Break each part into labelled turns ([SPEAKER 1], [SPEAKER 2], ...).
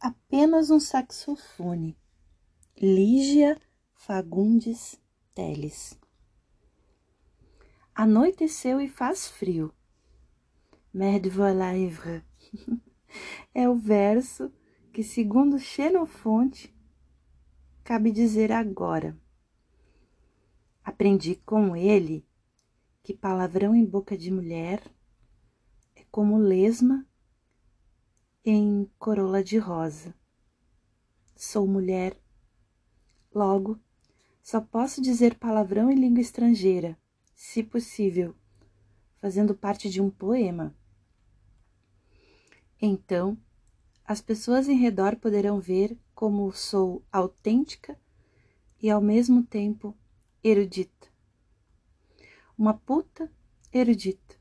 [SPEAKER 1] apenas um saxofone. Lígia Fagundes Teles. Anoiteceu e faz frio. Merde voilà ivre. É o verso que, segundo Xenofonte, cabe dizer agora. Aprendi com ele que palavrão em boca de mulher é como lesma em corola de rosa. Sou mulher, logo, só posso dizer palavrão em língua estrangeira, se possível, fazendo parte de um poema. Então, as pessoas em redor poderão ver como sou autêntica e ao mesmo tempo erudita. Uma puta erudita,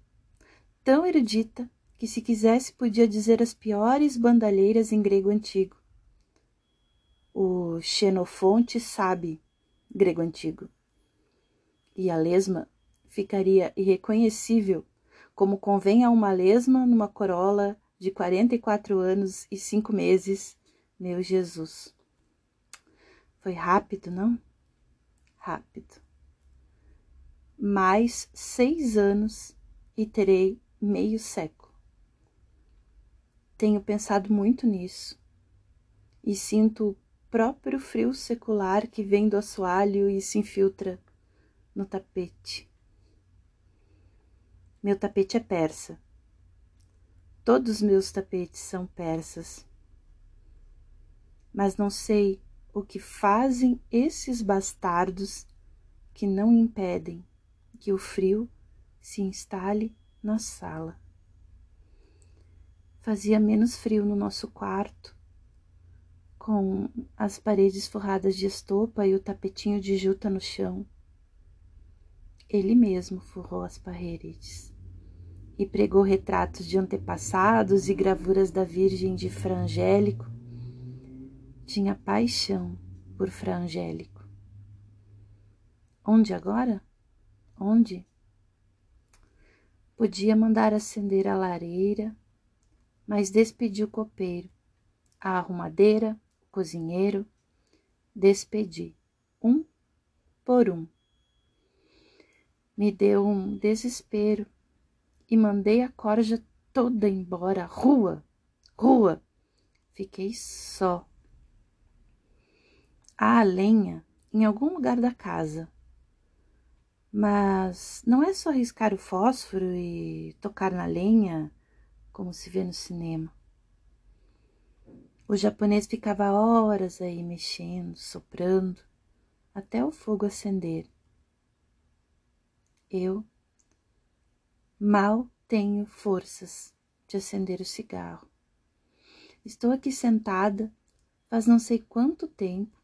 [SPEAKER 1] tão erudita que se quisesse podia dizer as piores bandalheiras em grego antigo. O Xenofonte sabe grego antigo. E a lesma ficaria irreconhecível, como convém a uma lesma numa corola de quarenta e quatro anos e cinco meses, meu Jesus. Foi rápido, não? Rápido. Mais seis anos e terei meio século. Tenho pensado muito nisso e sinto o próprio frio secular que vem do assoalho e se infiltra no tapete. Meu tapete é persa. Todos meus tapetes são persas. Mas não sei o que fazem esses bastardos que não impedem que o frio se instale na sala. Fazia menos frio no nosso quarto, com as paredes forradas de estopa e o tapetinho de juta no chão. Ele mesmo forrou as paredes e pregou retratos de antepassados e gravuras da Virgem de Frangélico. Tinha paixão por Frangélico. Onde agora? Onde? Podia mandar acender a lareira mas despedi o copeiro, a arrumadeira, o cozinheiro, despedi, um por um. Me deu um desespero e mandei a corja toda embora, rua, rua. Fiquei só. Há a lenha em algum lugar da casa. Mas não é só riscar o fósforo e tocar na lenha como se vê no cinema. O japonês ficava horas aí mexendo, soprando, até o fogo acender. Eu mal tenho forças de acender o cigarro. Estou aqui sentada faz não sei quanto tempo,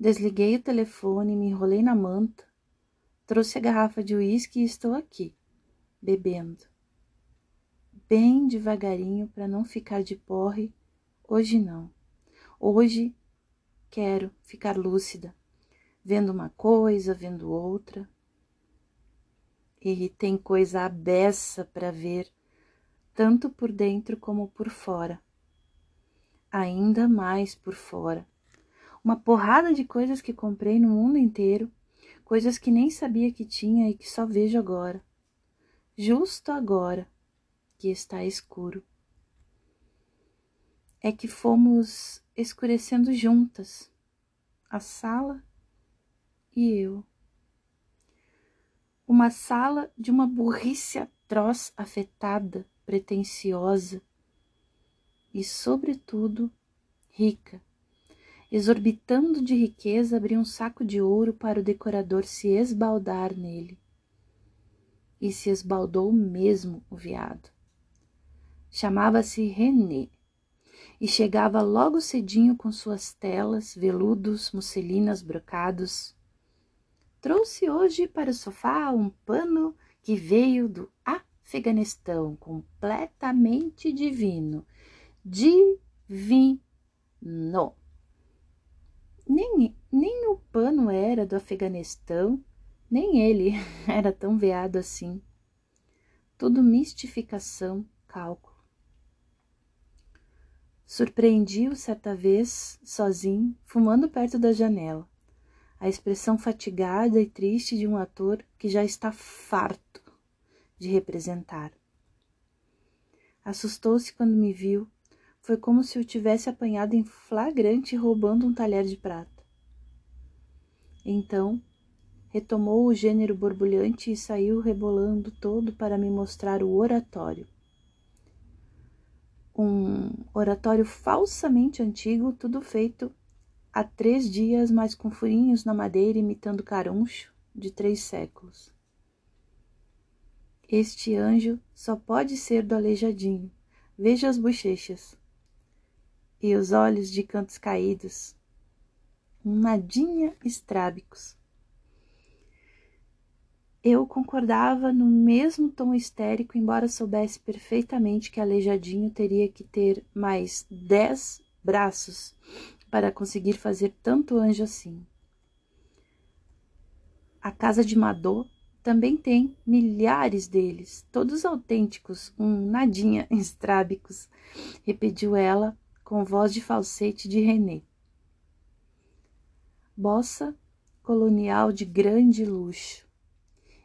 [SPEAKER 1] desliguei o telefone, me enrolei na manta, trouxe a garrafa de uísque e estou aqui, bebendo bem devagarinho para não ficar de porre. Hoje não. Hoje quero ficar lúcida, vendo uma coisa, vendo outra. E tem coisa abessa para ver, tanto por dentro como por fora. Ainda mais por fora. Uma porrada de coisas que comprei no mundo inteiro, coisas que nem sabia que tinha e que só vejo agora. Justo agora que está escuro. É que fomos escurecendo juntas, a sala e eu. Uma sala de uma burrice atroz, afetada, pretensiosa e, sobretudo, rica. Exorbitando de riqueza, abri um saco de ouro para o decorador se esbaldar nele. E se esbaldou mesmo o veado. Chamava-se René e chegava logo cedinho com suas telas, veludos, musselinas, brocados. Trouxe hoje para o sofá um pano que veio do Afeganistão, completamente divino. Divino. Nem, nem o pano era do Afeganistão, nem ele era tão veado assim. Tudo mistificação, cálculo. Surpreendi-o certa vez, sozinho, fumando perto da janela. A expressão fatigada e triste de um ator que já está farto de representar. Assustou-se quando me viu. Foi como se o tivesse apanhado em flagrante roubando um talher de prata. Então, retomou o gênero borbulhante e saiu rebolando todo para me mostrar o oratório um oratório falsamente antigo, tudo feito há três dias, mas com furinhos na madeira imitando caruncho de três séculos. Este anjo só pode ser do aleijadinho. Veja as bochechas e os olhos de cantos caídos, nadinha estrábicos. Eu concordava no mesmo tom histérico, embora soubesse perfeitamente que Aleijadinho teria que ter mais dez braços para conseguir fazer tanto anjo assim. A casa de Madô também tem milhares deles, todos autênticos, um nadinha estrábicos, repetiu ela com voz de falsete de René. Bossa colonial de grande luxo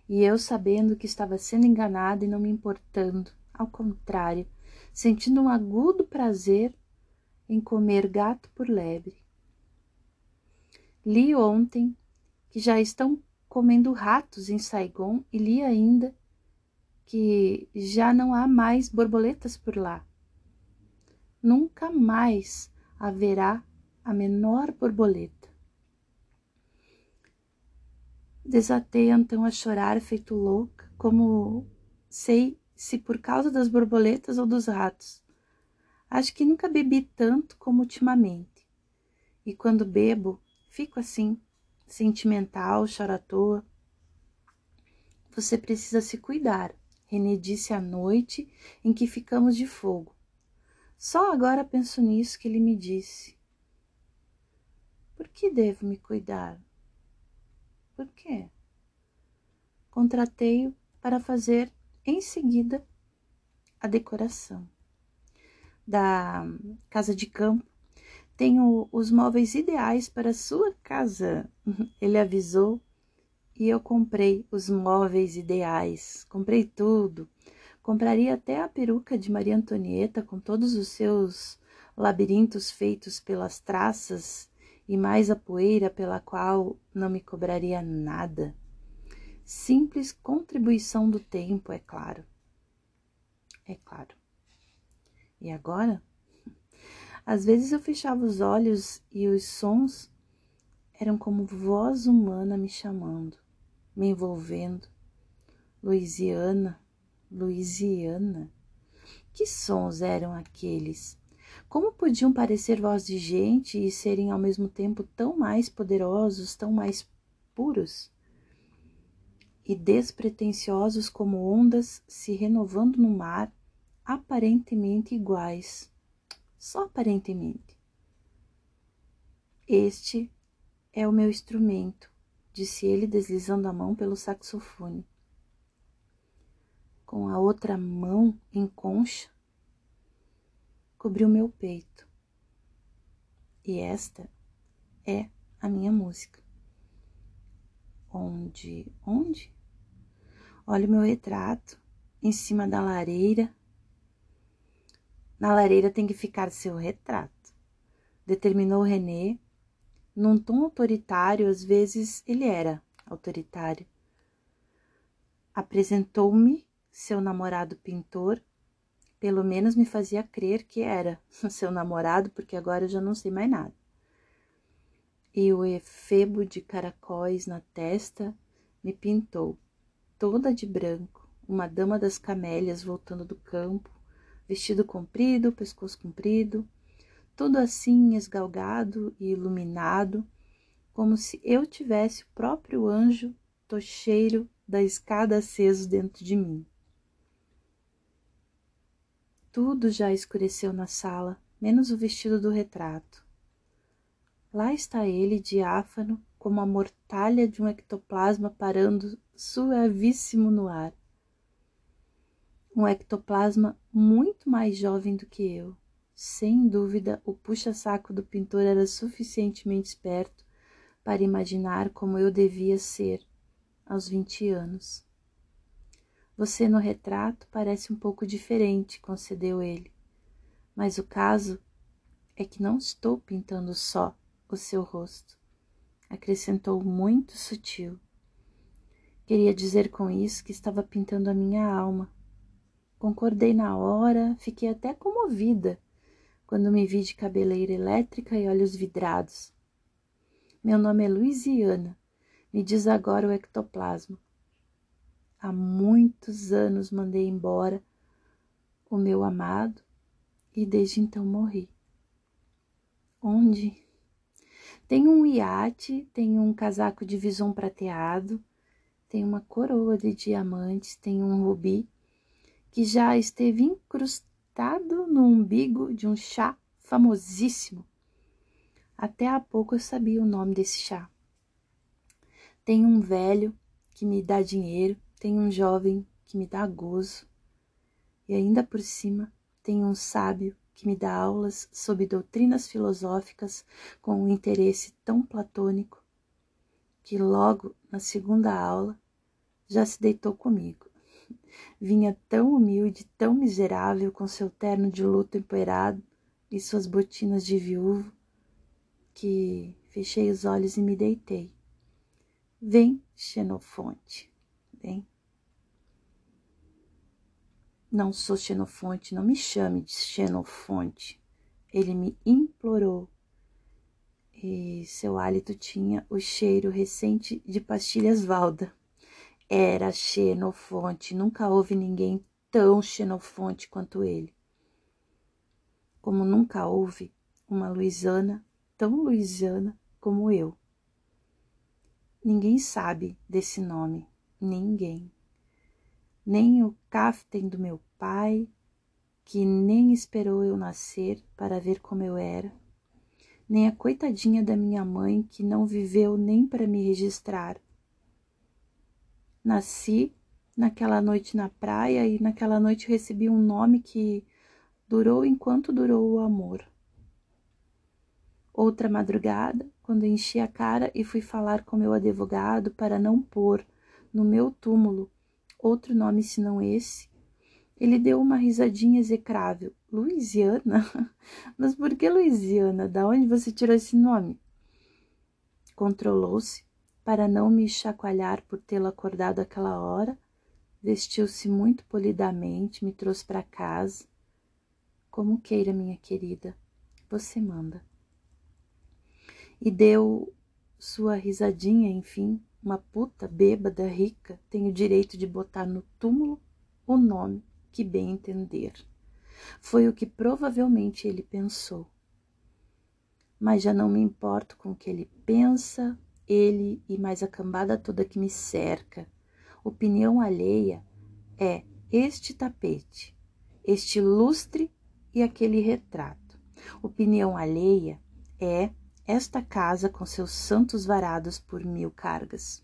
[SPEAKER 1] e eu sabendo que estava sendo enganada e não me importando, ao contrário, sentindo um agudo prazer em comer gato por lebre. Li ontem que já estão comendo ratos em Saigon e li ainda que já não há mais borboletas por lá. Nunca mais haverá a menor borboleta. Desatei então a chorar, feito louca, como sei se por causa das borboletas ou dos ratos. Acho que nunca bebi tanto como ultimamente. E quando bebo, fico assim, sentimental, choro à toa. Você precisa se cuidar, René disse à noite em que ficamos de fogo. Só agora penso nisso que ele me disse. Por que devo me cuidar? Por quê? Contratei-o para fazer em seguida a decoração da casa de campo. Tenho os móveis ideais para sua casa, ele avisou, e eu comprei os móveis ideais, comprei tudo. Compraria até a peruca de Maria Antonieta com todos os seus labirintos feitos pelas traças e mais a poeira pela qual não me cobraria nada. Simples contribuição do tempo, é claro. É claro. E agora? Às vezes eu fechava os olhos e os sons eram como voz humana me chamando, me envolvendo. Louisiana, Louisiana. Que sons eram aqueles? Como podiam parecer voz de gente e serem ao mesmo tempo tão mais poderosos, tão mais puros? E despretensiosos como ondas se renovando no mar, aparentemente iguais, só aparentemente. Este é o meu instrumento, disse ele, deslizando a mão pelo saxofone. Com a outra mão em concha, cobriu meu peito. E esta é a minha música. Onde, onde? Olha o meu retrato em cima da lareira. Na lareira tem que ficar seu retrato, determinou René. Num tom autoritário, às vezes ele era autoritário. Apresentou-me seu namorado pintor pelo menos me fazia crer que era seu namorado, porque agora eu já não sei mais nada. E o efebo de caracóis na testa me pintou, toda de branco, uma dama das camélias voltando do campo, vestido comprido, pescoço comprido, tudo assim esgalgado e iluminado, como se eu tivesse o próprio anjo tocheiro da escada aceso dentro de mim. Tudo já escureceu na sala, menos o vestido do retrato. Lá está ele, diáfano, como a mortalha de um ectoplasma parando suavíssimo no ar. Um ectoplasma muito mais jovem do que eu, sem dúvida, o puxa-saco do pintor era suficientemente esperto para imaginar como eu devia ser aos vinte anos. Você no retrato parece um pouco diferente, concedeu ele. Mas o caso é que não estou pintando só o seu rosto, acrescentou muito sutil. Queria dizer com isso que estava pintando a minha alma. Concordei na hora, fiquei até comovida quando me vi de cabeleira elétrica e olhos vidrados. Meu nome é Luisiana, me diz agora o ectoplasma. Há muitos anos mandei embora o meu amado e desde então morri. Onde? Tenho um iate, tenho um casaco de visão prateado, tenho uma coroa de diamantes, tenho um rubi que já esteve incrustado no umbigo de um chá famosíssimo. Até há pouco eu sabia o nome desse chá. Tenho um velho que me dá dinheiro, tenho um jovem que me dá gozo, e ainda por cima tenho um sábio que me dá aulas sobre doutrinas filosóficas com um interesse tão platônico que logo na segunda aula já se deitou comigo. Vinha tão humilde, tão miserável, com seu terno de luto empoeirado e suas botinas de viúvo, que fechei os olhos e me deitei. Vem, Xenofonte, vem. Não sou Xenofonte, não me chame de Xenofonte. Ele me implorou. E seu hálito tinha o cheiro recente de pastilhas Valda. Era Xenofonte, nunca houve ninguém tão Xenofonte quanto ele. Como nunca houve uma Luisana tão Luisiana como eu. Ninguém sabe desse nome, ninguém nem o caftem do meu pai, que nem esperou eu nascer para ver como eu era, nem a coitadinha da minha mãe, que não viveu nem para me registrar. Nasci naquela noite na praia e naquela noite recebi um nome que durou enquanto durou o amor. Outra madrugada, quando enchi a cara e fui falar com meu advogado para não pôr no meu túmulo outro nome senão esse? Ele deu uma risadinha execrável. Louisiana? Mas por que Louisiana? Da onde você tirou esse nome? Controlou-se para não me chacoalhar por tê-lo acordado aquela hora, vestiu-se muito polidamente, me trouxe para casa. Como queira, minha querida, você manda. E deu sua risadinha, enfim, uma puta bêbada rica tem o direito de botar no túmulo o nome que bem entender. Foi o que provavelmente ele pensou. Mas já não me importo com o que ele pensa, ele e mais a cambada toda que me cerca. Opinião alheia é este tapete, este lustre e aquele retrato. Opinião alheia é esta casa com seus santos varados por mil cargas.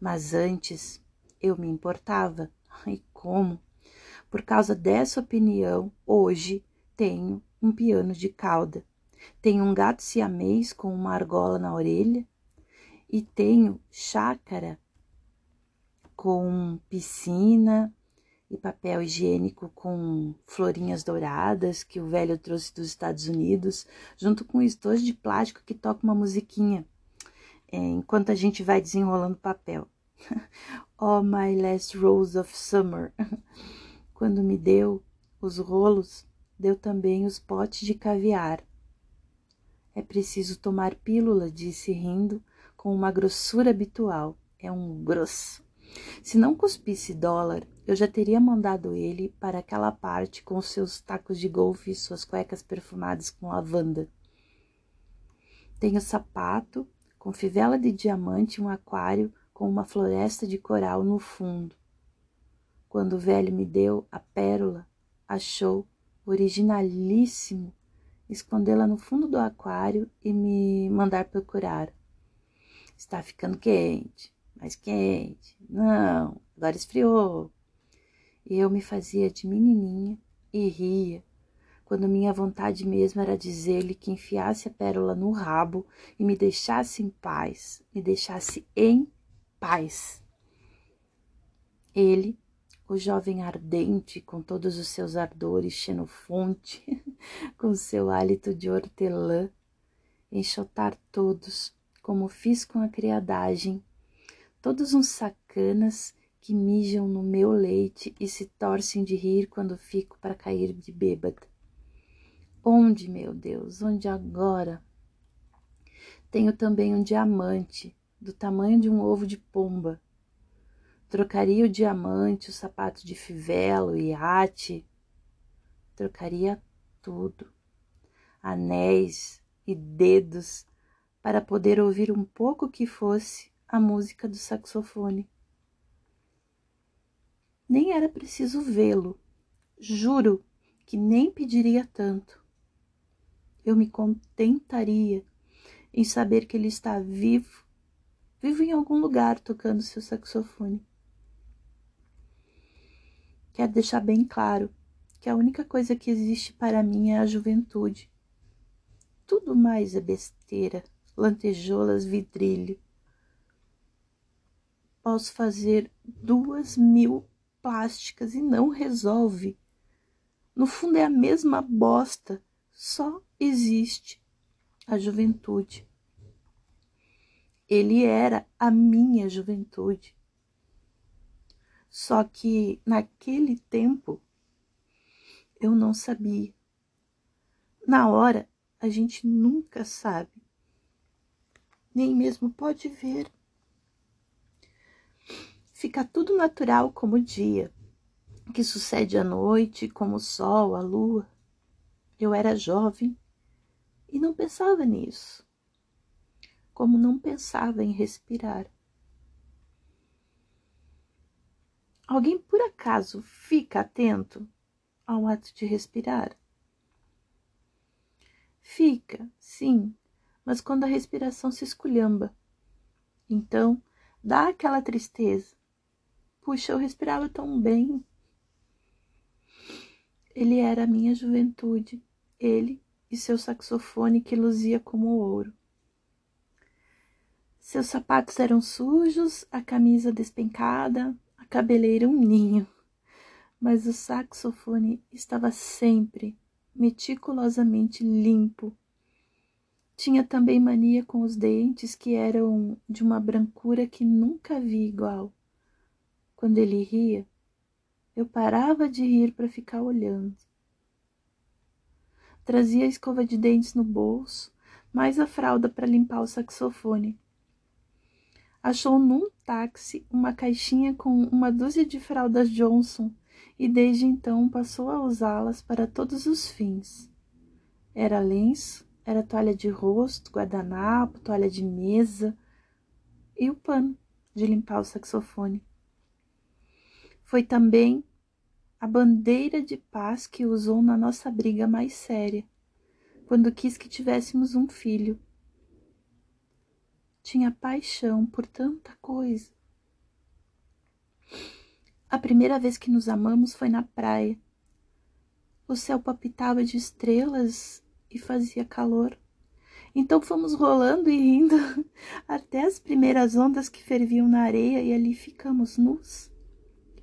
[SPEAKER 1] Mas antes eu me importava. Ai, como? Por causa dessa opinião, hoje tenho um piano de cauda, tenho um gato siamês com uma argola na orelha e tenho chácara com piscina e papel higiênico com florinhas douradas que o velho trouxe dos Estados Unidos, junto com um estojo de plástico que toca uma musiquinha é, enquanto a gente vai desenrolando papel. oh, my last rose of summer. Quando me deu os rolos, deu também os potes de caviar. É preciso tomar pílula, disse rindo, com uma grossura habitual. É um grosso. Se não cuspisse dólar, eu já teria mandado ele para aquela parte com seus tacos de golfe e suas cuecas perfumadas com lavanda. Tenho sapato com fivela de diamante e um aquário com uma floresta de coral no fundo. Quando o velho me deu a pérola, achou originalíssimo escondê-la no fundo do aquário e me mandar procurar. Está ficando quente, mais quente. Não, agora esfriou. E eu me fazia de menininha e ria quando minha vontade mesmo era dizer-lhe que enfiasse a pérola no rabo e me deixasse em paz, me deixasse em paz. Ele, o jovem ardente, com todos os seus ardores xenofonte, com seu hálito de hortelã, enxotar todos, como fiz com a criadagem, todos uns sacanas que mijam no meu leite e se torcem de rir quando fico para cair de bêbada. Onde, meu Deus, onde agora? Tenho também um diamante, do tamanho de um ovo de pomba, Trocaria o diamante, o sapato de fivelo, o iate. Trocaria tudo. Anéis e dedos para poder ouvir um pouco que fosse a música do saxofone. Nem era preciso vê-lo. Juro que nem pediria tanto. Eu me contentaria em saber que ele está vivo, vivo em algum lugar tocando seu saxofone. Quero deixar bem claro que a única coisa que existe para mim é a juventude. Tudo mais é besteira, lantejoulas, vidrilho. Posso fazer duas mil plásticas e não resolve. No fundo é a mesma bosta, só existe a juventude. Ele era a minha juventude. Só que naquele tempo eu não sabia. Na hora a gente nunca sabe, nem mesmo pode ver. Fica tudo natural como o dia, que sucede à noite, como o sol, a lua. Eu era jovem e não pensava nisso, como não pensava em respirar. Alguém por acaso fica atento ao ato de respirar? Fica, sim, mas quando a respiração se esculhamba. Então, dá aquela tristeza. Puxa, eu respirava tão bem. Ele era a minha juventude, ele e seu saxofone que luzia como ouro. Seus sapatos eram sujos, a camisa despencada, cabeleira um ninho, mas o saxofone estava sempre meticulosamente limpo. Tinha também mania com os dentes que eram de uma brancura que nunca vi igual. Quando ele ria, eu parava de rir para ficar olhando. Trazia a escova de dentes no bolso, mais a fralda para limpar o saxofone achou num táxi uma caixinha com uma dúzia de fraldas Johnson e desde então passou a usá-las para todos os fins. Era lenço, era toalha de rosto, guardanapo, toalha de mesa e o pano de limpar o saxofone. Foi também a bandeira de paz que usou na nossa briga mais séria, quando quis que tivéssemos um filho tinha paixão por tanta coisa. A primeira vez que nos amamos foi na praia. O céu palpitava de estrelas e fazia calor. Então fomos rolando e rindo até as primeiras ondas que ferviam na areia e ali ficamos nus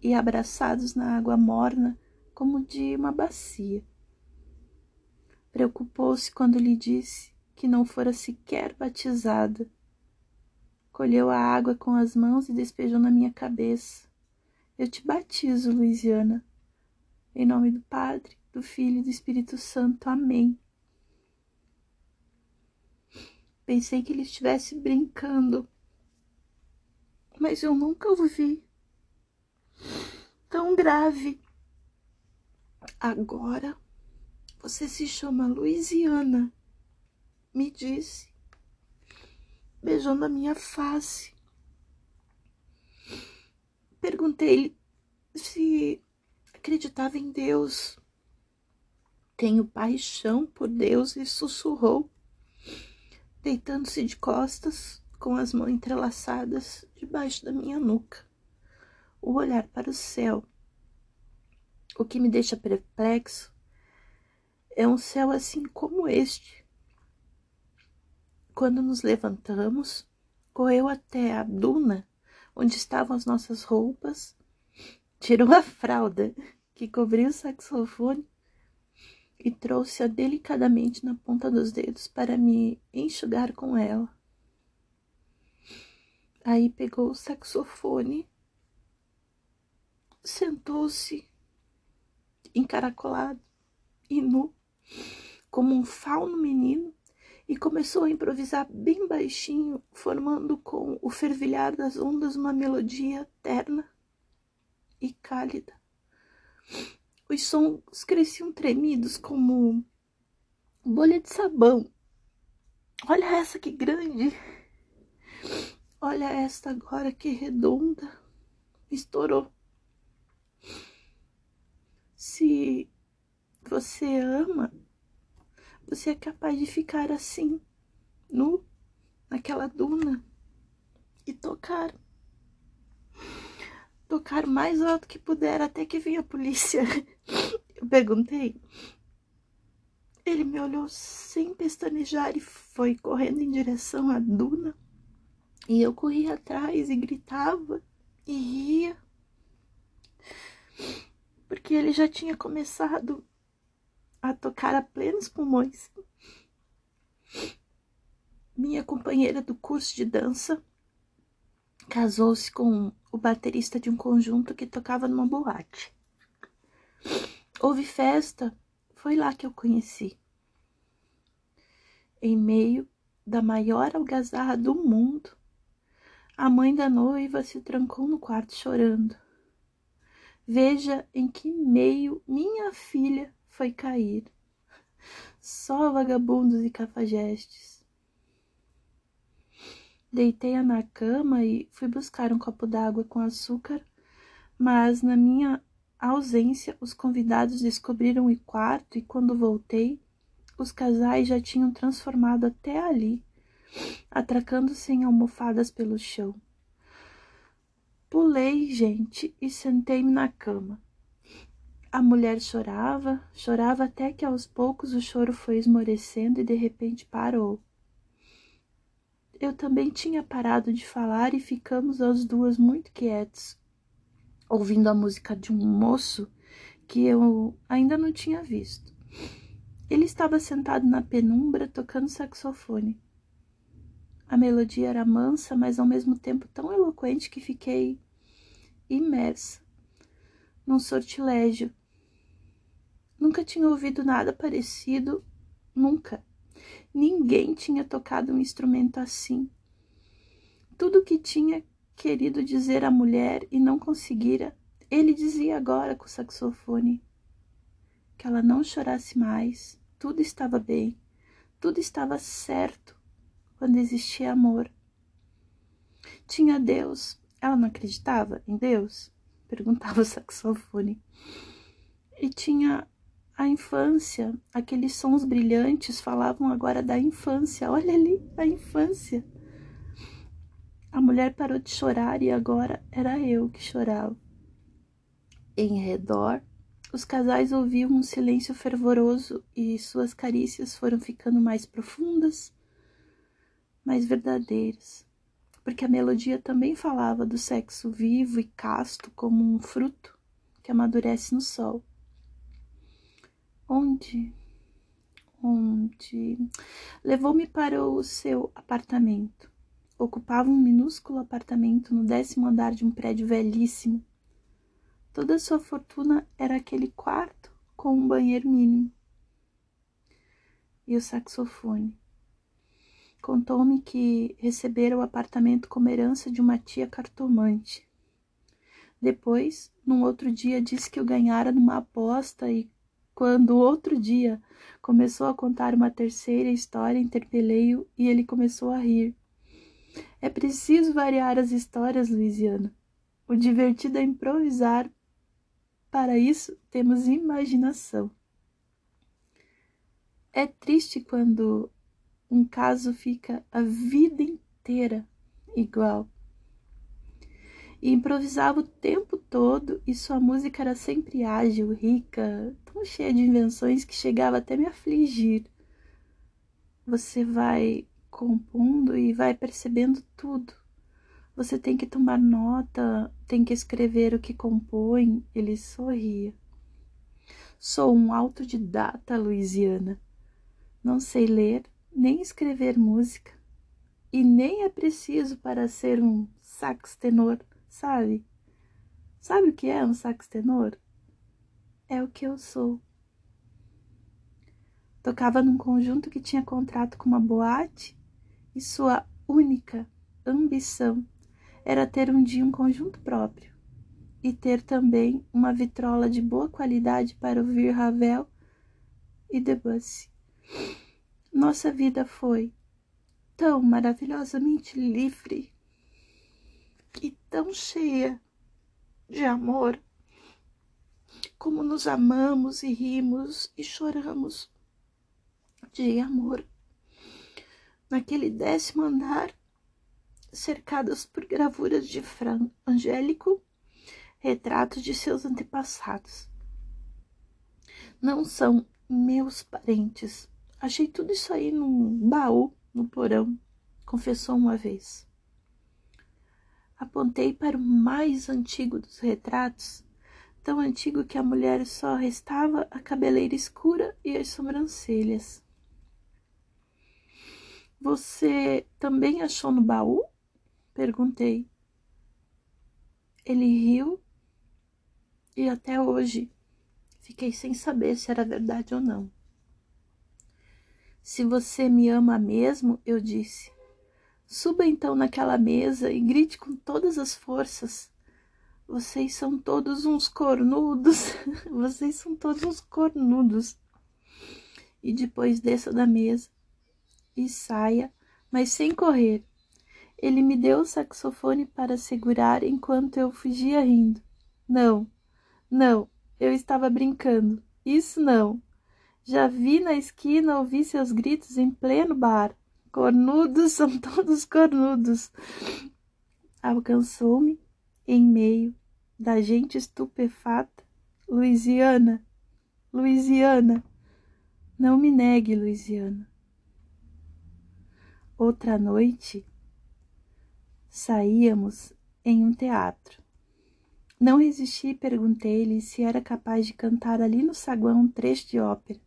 [SPEAKER 1] e abraçados na água morna como de uma bacia. Preocupou-se quando lhe disse que não fora sequer batizada colheu a água com as mãos e despejou na minha cabeça. Eu te batizo, Luisiana. Em nome do Padre, do Filho e do Espírito Santo. Amém. Pensei que ele estivesse brincando, mas eu nunca o vi tão grave. Agora você se chama Luisiana, me disse beijando a minha face. Perguntei-lhe se acreditava em Deus. Tenho paixão por Deus e sussurrou, deitando-se de costas, com as mãos entrelaçadas debaixo da minha nuca, o olhar para o céu. O que me deixa perplexo é um céu assim como este. Quando nos levantamos, correu até a duna onde estavam as nossas roupas, tirou a fralda que cobria o saxofone e trouxe-a delicadamente na ponta dos dedos para me enxugar com ela. Aí pegou o saxofone, sentou-se encaracolado e nu, como um fauno menino, e começou a improvisar bem baixinho, formando com o fervilhar das ondas uma melodia terna e cálida. Os sons cresciam tremidos como bolha de sabão. Olha essa que grande! Olha esta agora que redonda! Estourou. Se você ama, você é capaz de ficar assim, nu, naquela duna e tocar tocar mais alto que puder até que vinha a polícia. Eu perguntei. Ele me olhou sem pestanejar e foi correndo em direção à duna. E eu corri atrás e gritava e ria. Porque ele já tinha começado a tocar a plenos pulmões. Minha companheira do curso de dança casou-se com o baterista de um conjunto que tocava numa boate. Houve festa, foi lá que eu conheci. Em meio da maior algazarra do mundo, a mãe da noiva se trancou no quarto chorando. Veja em que meio minha filha foi cair. Só vagabundos e cafajestes. Deitei-a na cama e fui buscar um copo d'água com açúcar, mas na minha ausência os convidados descobriram o quarto e quando voltei, os casais já tinham transformado até ali, atracando-se em almofadas pelo chão. Pulei, gente, e sentei-me na cama. A mulher chorava, chorava até que aos poucos o choro foi esmorecendo e de repente parou. Eu também tinha parado de falar e ficamos as duas muito quietas, ouvindo a música de um moço que eu ainda não tinha visto. Ele estava sentado na penumbra tocando saxofone. A melodia era mansa, mas ao mesmo tempo tão eloquente que fiquei imersa num sortilégio. Nunca tinha ouvido nada parecido, nunca. Ninguém tinha tocado um instrumento assim. Tudo o que tinha querido dizer à mulher e não conseguira, ele dizia agora com o saxofone. Que ela não chorasse mais, tudo estava bem, tudo estava certo quando existia amor. Tinha Deus. Ela não acreditava em Deus? Perguntava o saxofone. E tinha a infância, aqueles sons brilhantes falavam agora da infância. Olha ali, a infância. A mulher parou de chorar e agora era eu que chorava. Em redor, os casais ouviam um silêncio fervoroso e suas carícias foram ficando mais profundas, mais verdadeiras, porque a melodia também falava do sexo vivo e casto como um fruto que amadurece no sol. Onde? Onde? Levou-me para o seu apartamento. Ocupava um minúsculo apartamento no décimo andar de um prédio velhíssimo. Toda a sua fortuna era aquele quarto com um banheiro mínimo. E o saxofone. Contou-me que recebera o apartamento como herança de uma tia cartomante. Depois, num outro dia, disse que o ganhara numa aposta e quando outro dia começou a contar uma terceira história, interpelei-o e ele começou a rir. É preciso variar as histórias, Luiziana. O divertido é improvisar. Para isso, temos imaginação. É triste quando um caso fica a vida inteira igual. e improvisava o tempo todo, e sua música era sempre ágil, rica, tão cheia de invenções que chegava até me afligir. Você vai compondo e vai percebendo tudo. Você tem que tomar nota, tem que escrever o que compõe. Ele sorria. Sou um autodidata, Louisiana. Não sei ler nem escrever música. E nem é preciso para ser um sax tenor, sabe? Sabe o que é um sax tenor? É o que eu sou. Tocava num conjunto que tinha contrato com uma boate e sua única ambição era ter um dia um conjunto próprio e ter também uma vitrola de boa qualidade para ouvir Ravel e Debussy. Nossa vida foi tão maravilhosamente livre e tão cheia de amor, como nos amamos e rimos e choramos de amor. Naquele décimo andar, cercadas por gravuras de Fran Angélico, retratos de seus antepassados. Não são meus parentes. Achei tudo isso aí num baú no porão, confessou uma vez. Apontei para o mais antigo dos retratos, tão antigo que a mulher só restava a cabeleira escura e as sobrancelhas. Você também achou no baú? Perguntei. Ele riu e até hoje fiquei sem saber se era verdade ou não. Se você me ama mesmo, eu disse, suba então naquela mesa e grite com todas as forças. Vocês são todos uns cornudos, vocês são todos uns cornudos. E depois desça da mesa e saia, mas sem correr. Ele me deu o saxofone para segurar enquanto eu fugia rindo. Não, não, eu estava brincando. Isso não. Já vi na esquina ouvir seus gritos em pleno bar. Cornudos são todos cornudos. Alcançou-me em meio da gente estupefata. Louisiana, Louisiana. Não me negue, Louisiana. Outra noite, saíamos em um teatro. Não resisti e perguntei-lhe se era capaz de cantar ali no saguão um trecho de ópera.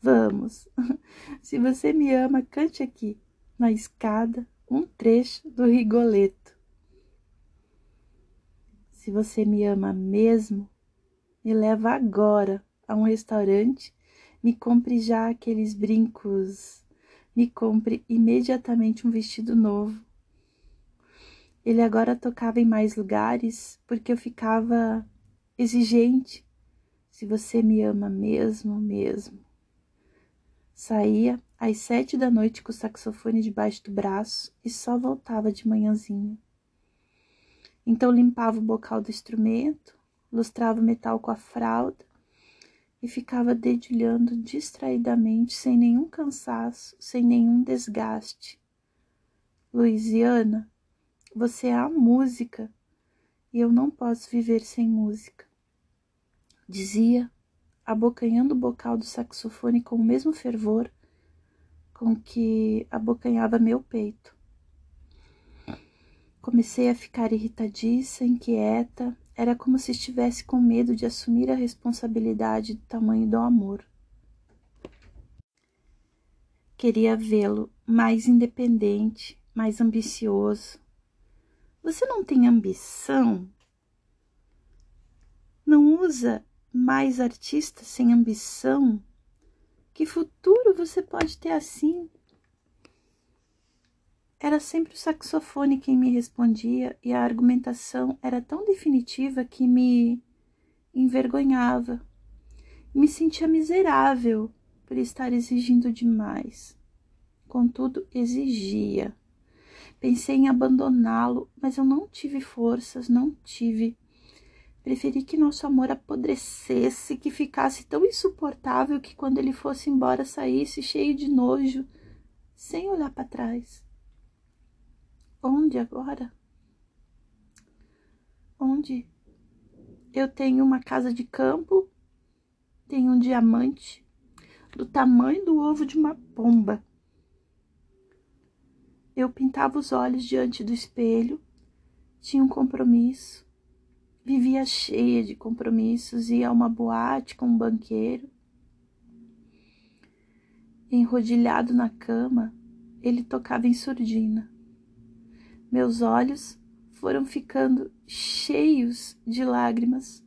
[SPEAKER 1] Vamos, se você me ama, cante aqui, na escada, um trecho do Rigoletto. Se você me ama mesmo, me leva agora a um restaurante, me compre já aqueles brincos me compre imediatamente um vestido novo. Ele agora tocava em mais lugares porque eu ficava exigente. Se você me ama mesmo, mesmo. Saía às sete da noite com o saxofone debaixo do braço e só voltava de manhãzinha. Então limpava o bocal do instrumento, lustrava o metal com a fralda e ficava dedilhando distraidamente, sem nenhum cansaço, sem nenhum desgaste. Louisiana, você é a música e eu não posso viver sem música. Dizia, abocanhando o bocal do saxofone com o mesmo fervor com que abocanhava meu peito. Comecei a ficar irritadiça, inquieta, era como se estivesse com medo de assumir a responsabilidade do tamanho do amor. Queria vê-lo mais independente, mais ambicioso. Você não tem ambição? Não usa mais artista sem ambição? Que futuro você pode ter assim? Era sempre o saxofone quem me respondia e a argumentação era tão definitiva que me envergonhava. Me sentia miserável por estar exigindo demais. Contudo, exigia. Pensei em abandoná-lo, mas eu não tive forças, não tive. Preferi que nosso amor apodrecesse, que ficasse tão insuportável que quando ele fosse embora saísse cheio de nojo, sem olhar para trás. Onde agora? onde eu tenho uma casa de campo, tenho um diamante do tamanho do ovo de uma pomba. Eu pintava os olhos diante do espelho, tinha um compromisso, vivia cheia de compromissos, ia a uma boate com um banqueiro. Enrodilhado na cama, ele tocava em surdina. Meus olhos foram ficando cheios de lágrimas.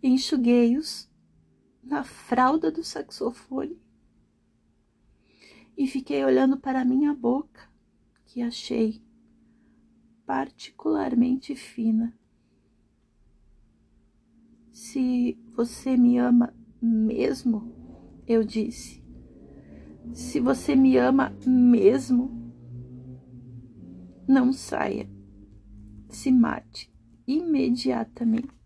[SPEAKER 1] Enxuguei-os na fralda do saxofone e fiquei olhando para minha boca, que achei particularmente fina. Se você me ama mesmo, eu disse. Se você me ama mesmo, não saia. Se mate imediatamente.